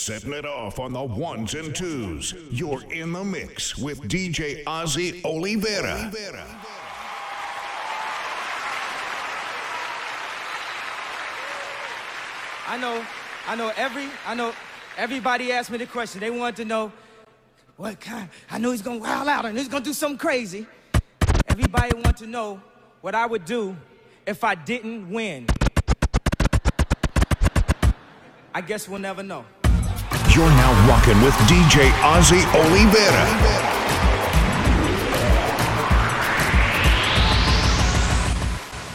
Setting it off on the ones and twos. You're in the mix with DJ Ozzie Olivera. I know, I know every, I know everybody asked me the question. They wanted to know what kind. I know he's gonna wild out and he's gonna do something crazy. Everybody want to know what I would do if I didn't win. I guess we'll never know. You're now rocking with DJ Ozzie Olivera.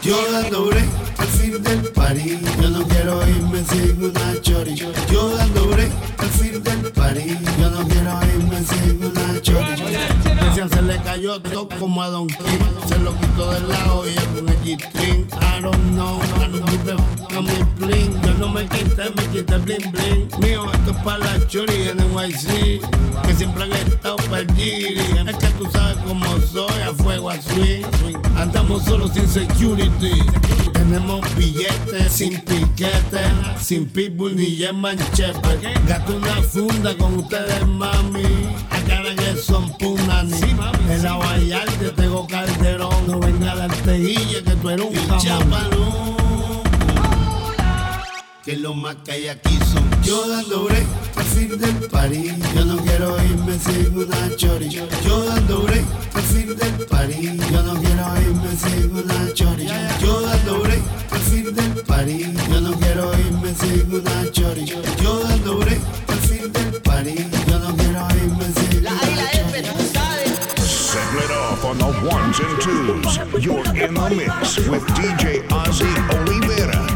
Yo dando break al fin del party, yo no quiero irme sin una chori. Yo dando break al fin del party, yo no quiero irme sin una chori. Decían se le cayó todo como a Don King, se lo quitó del lado y con el G-String. I don't know, I don't give a a bling. Yo no me quité, me quité bling bling. Mío, esto es para la chori en NYC, que siempre han estado perdidos. Es que tú sabes cómo soy, a fuego a swing. Andamos solo sin security. Tenemos billetes sin piquete, sin pitbull ni German Shepherd. Gato una funda con ustedes, mami. A cara que son punani. En la Vallarta tengo calderón. No venga la tejilla que tú eres un jamón. Que lo más que hay aquí son yo dando break al fin del party. Yo no quiero irme sin una chori. Yo dando break al fin del party. Yo no quiero irme sin una chori. Yo dando break fin del party. Yo no quiero irme sin una chori. Yo dando break al fin del party. Yo no quiero irme sin una chori. Setting it off on the ones and twos. You're in the mix with DJ Ozzie Olivera.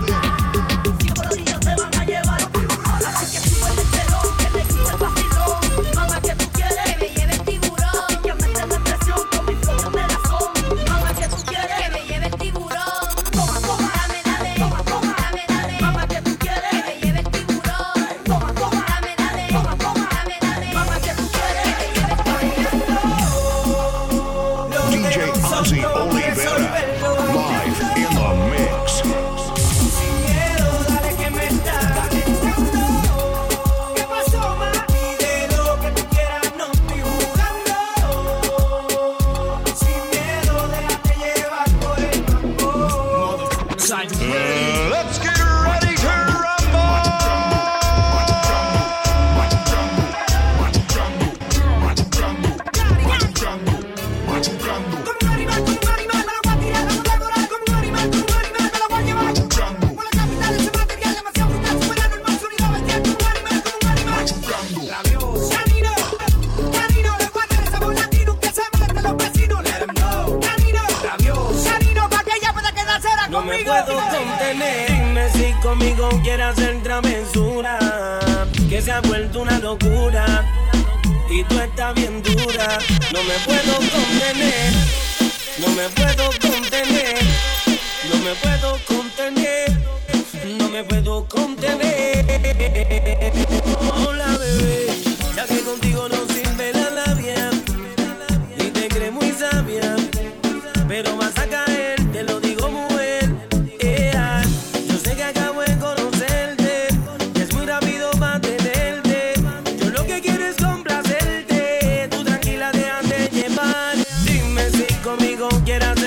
conmigo quieras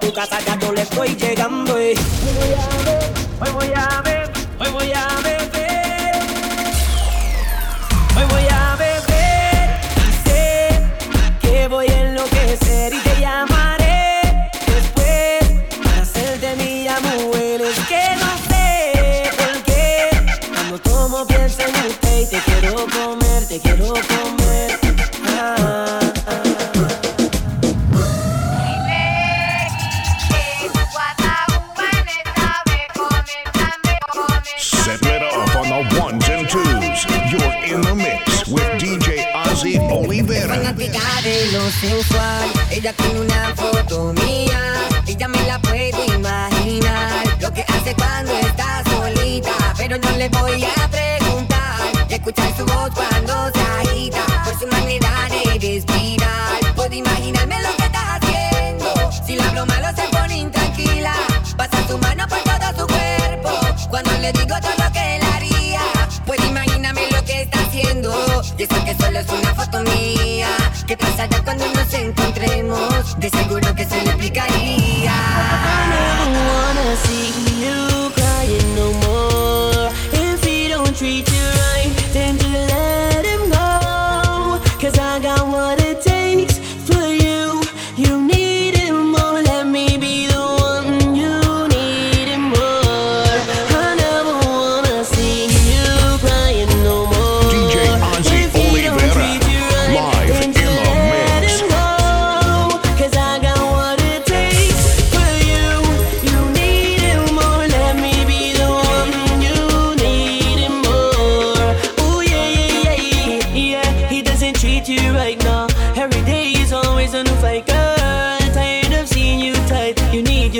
Tu da sala lo sensual. Ella tiene una foto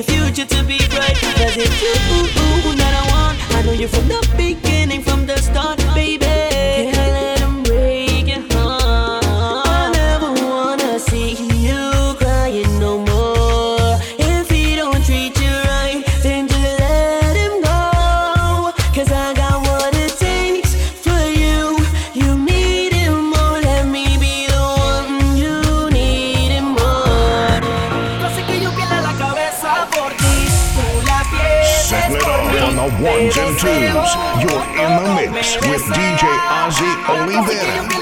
your future to be bright. Cause it's you that I want. I know you from the beginning, from the start, baby. With DJ Ozzie Olivera.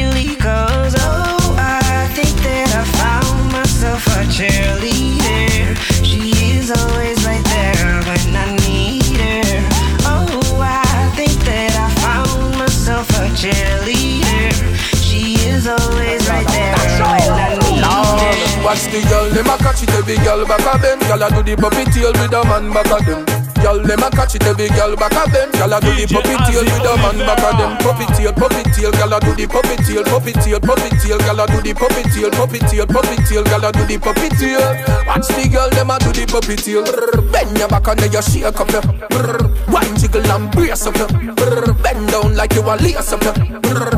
Watch the girl, them a catch it, every girl back a bend. Girl a do the puppy tail with a man back of them. Girl, them a catch it, every girl back a bend. Girl a do the puppy tail with a man back of them. Puppy tail, puppy tail, girl a do the puppy tail, puppy tail, puppy tail, girl a do the puppy tail, puppy tail, puppy tail, girl a do the puppy tail. Watch the girl, them a do the puppy tail. Bend your back and then you shake up your. Wine jiggle and brace up your. Bend down like you a lace up your.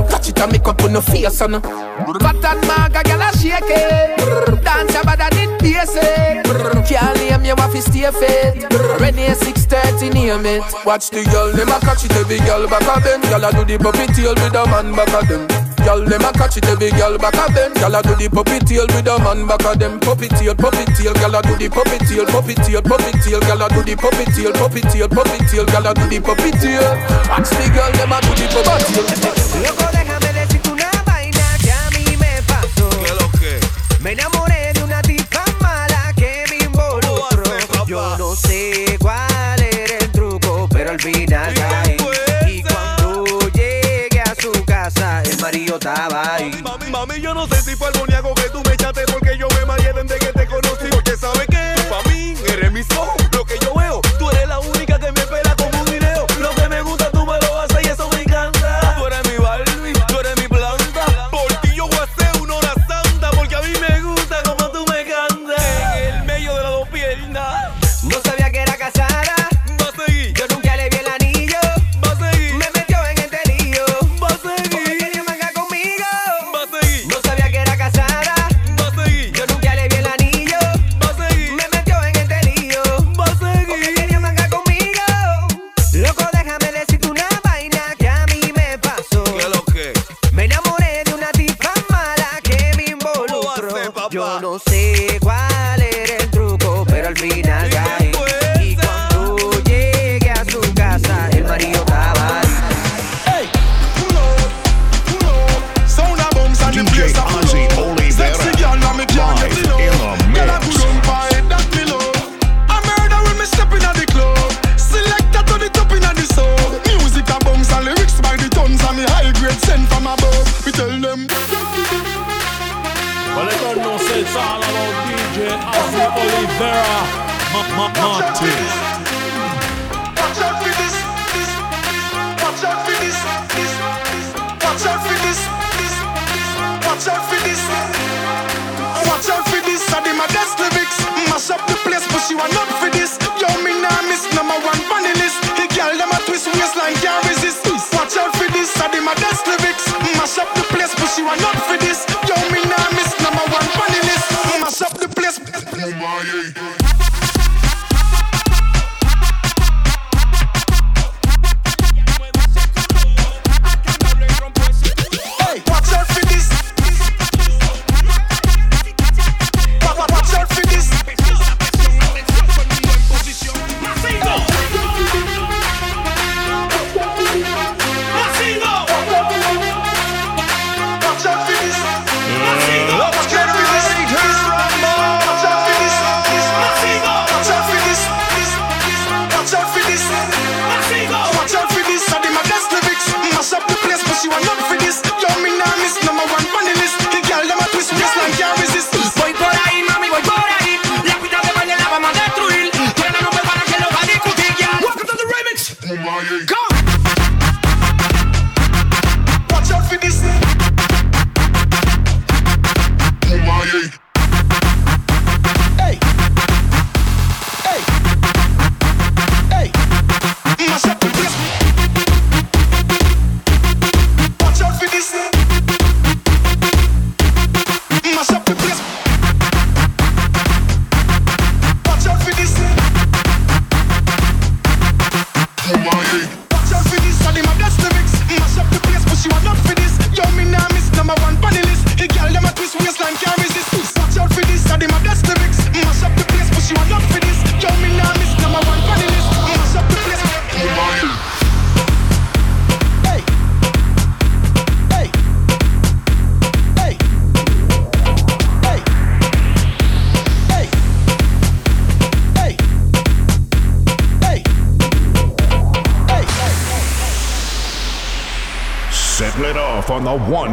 Catch it and make up on your face and. Fat and maga, girl a shake it. Dance about that it basic. Brrr, Can't name you have to stay fit. Ready 630 name it. Watch the girl, them a catch it, every girl back a bend. Girl a do the puppy tail with a man back of them. Girl, them a catch it, every girl back a bend. Girl a do the puppy tail with a man back of them. Puppy tail, puppy tail, girl a do the puppy tail, puppy tail, puppy tail, girl a do the puppy tail, puppy tail, puppy tail, girl a do the puppy tail. Watch the girl, them a do the puppy tail. Me enamoré de una tipa mala que me involucró. Yo no sé cuál era el truco, pero al final caí. Y cuando llegué a su casa, el marido estaba ahí. Mami, mami, yo no sé si fue algo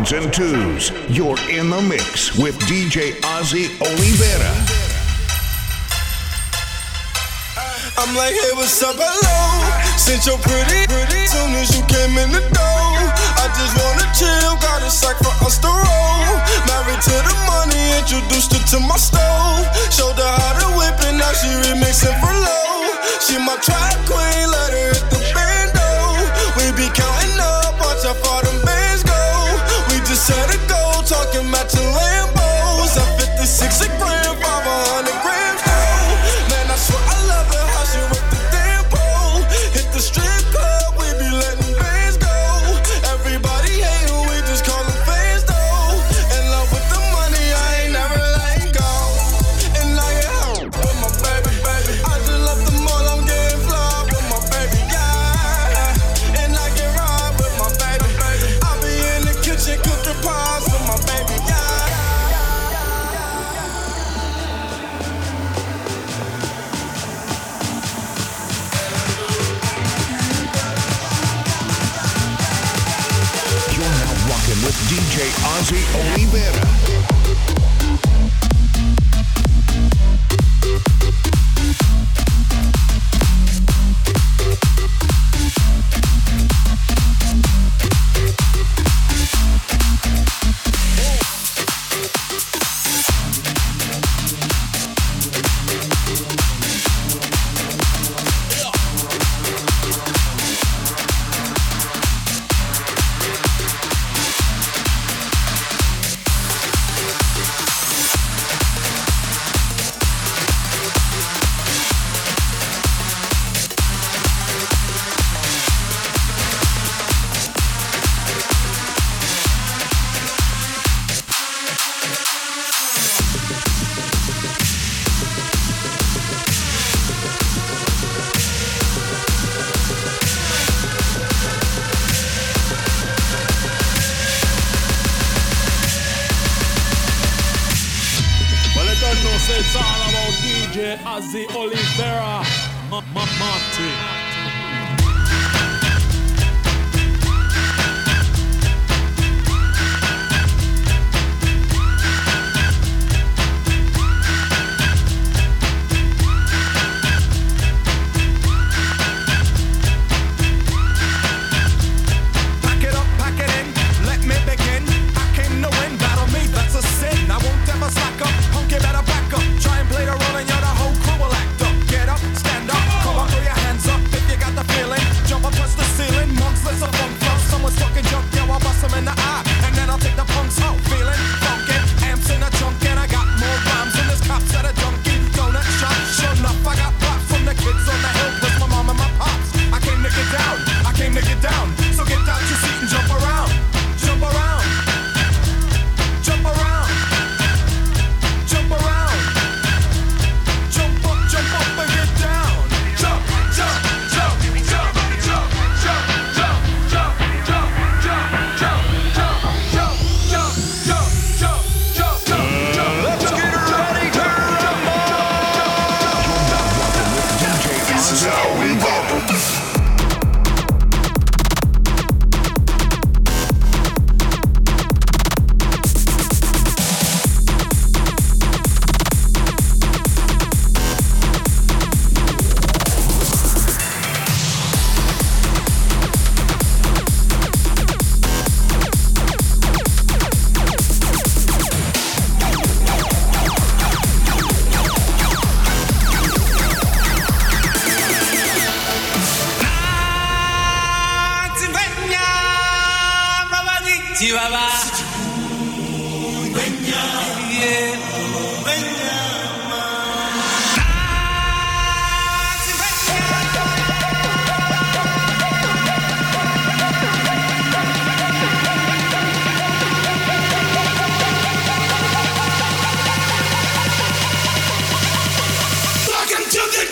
ones and twos. You're in the mix with DJ Ozzie Olivera. I'm like, hey, what's up? Hello. Since your pretty, pretty, soon as you came in the door, I just wanna chill. Got a sack for us to roll. Married to the money, introduced her to my stove. Showed her how to whip it, now she remixing for low. She my trap queen, let her hit the bando. We be counting up, watch out for them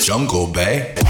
Jungle Bay.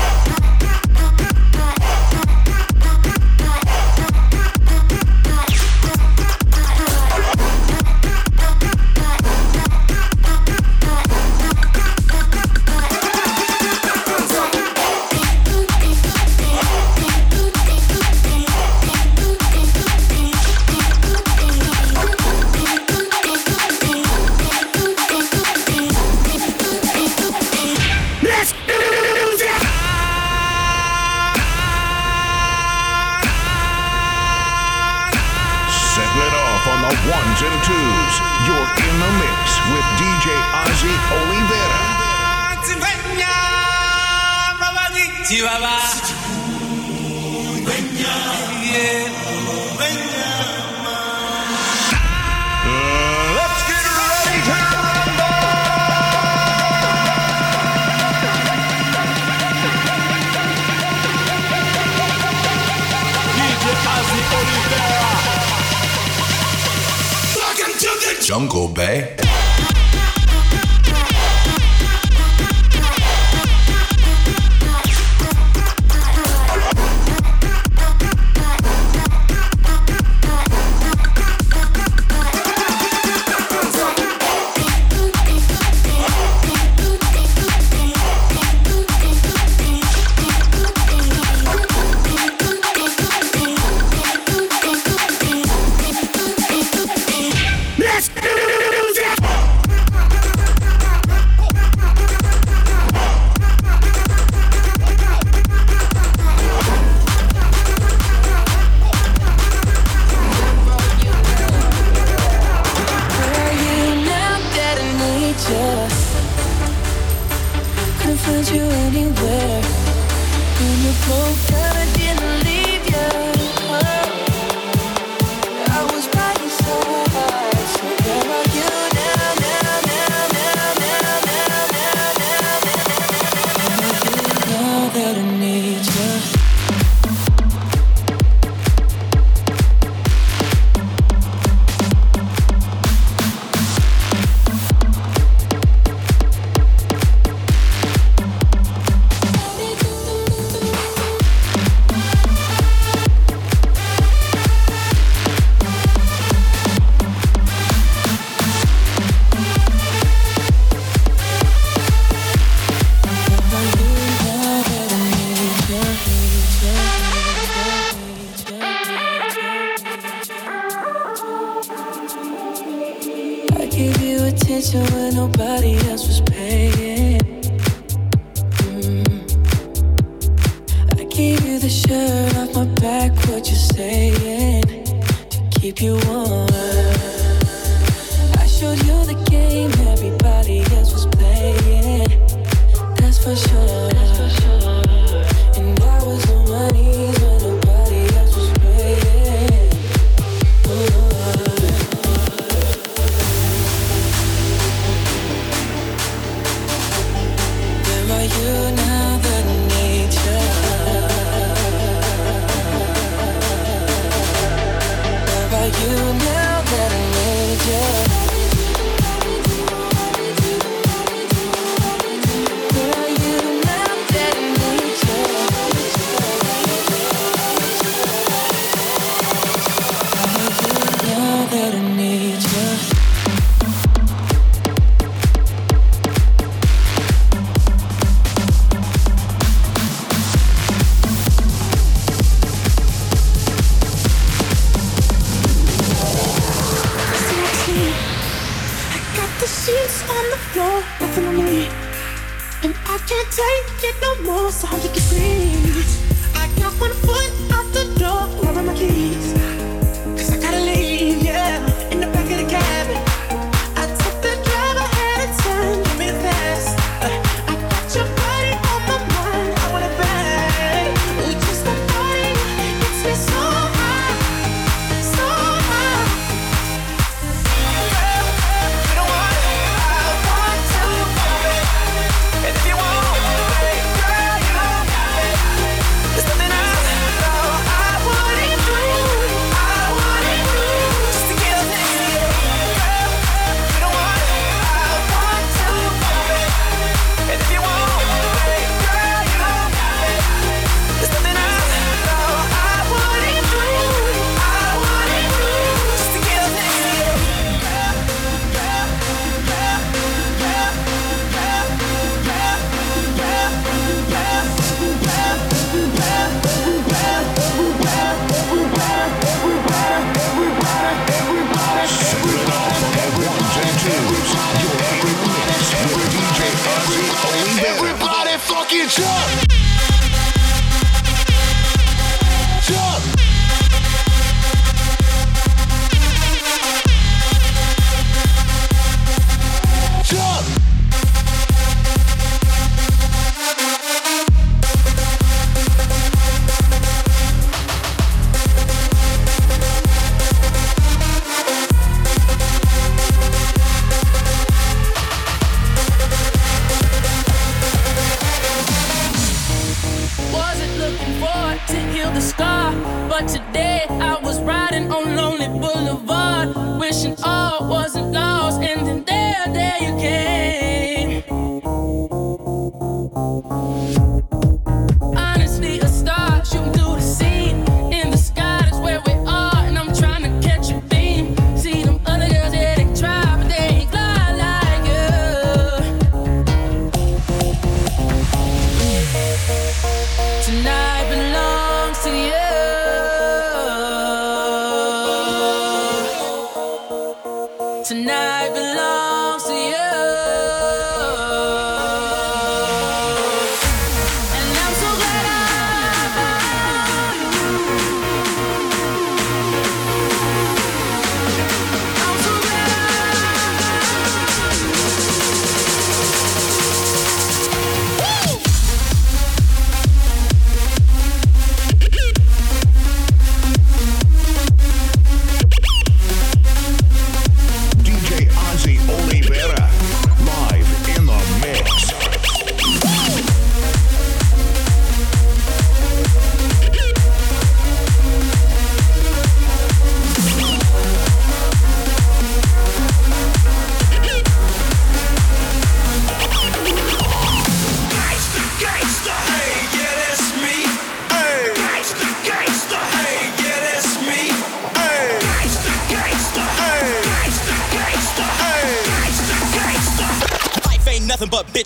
Jungle Bay.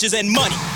Bitches and money.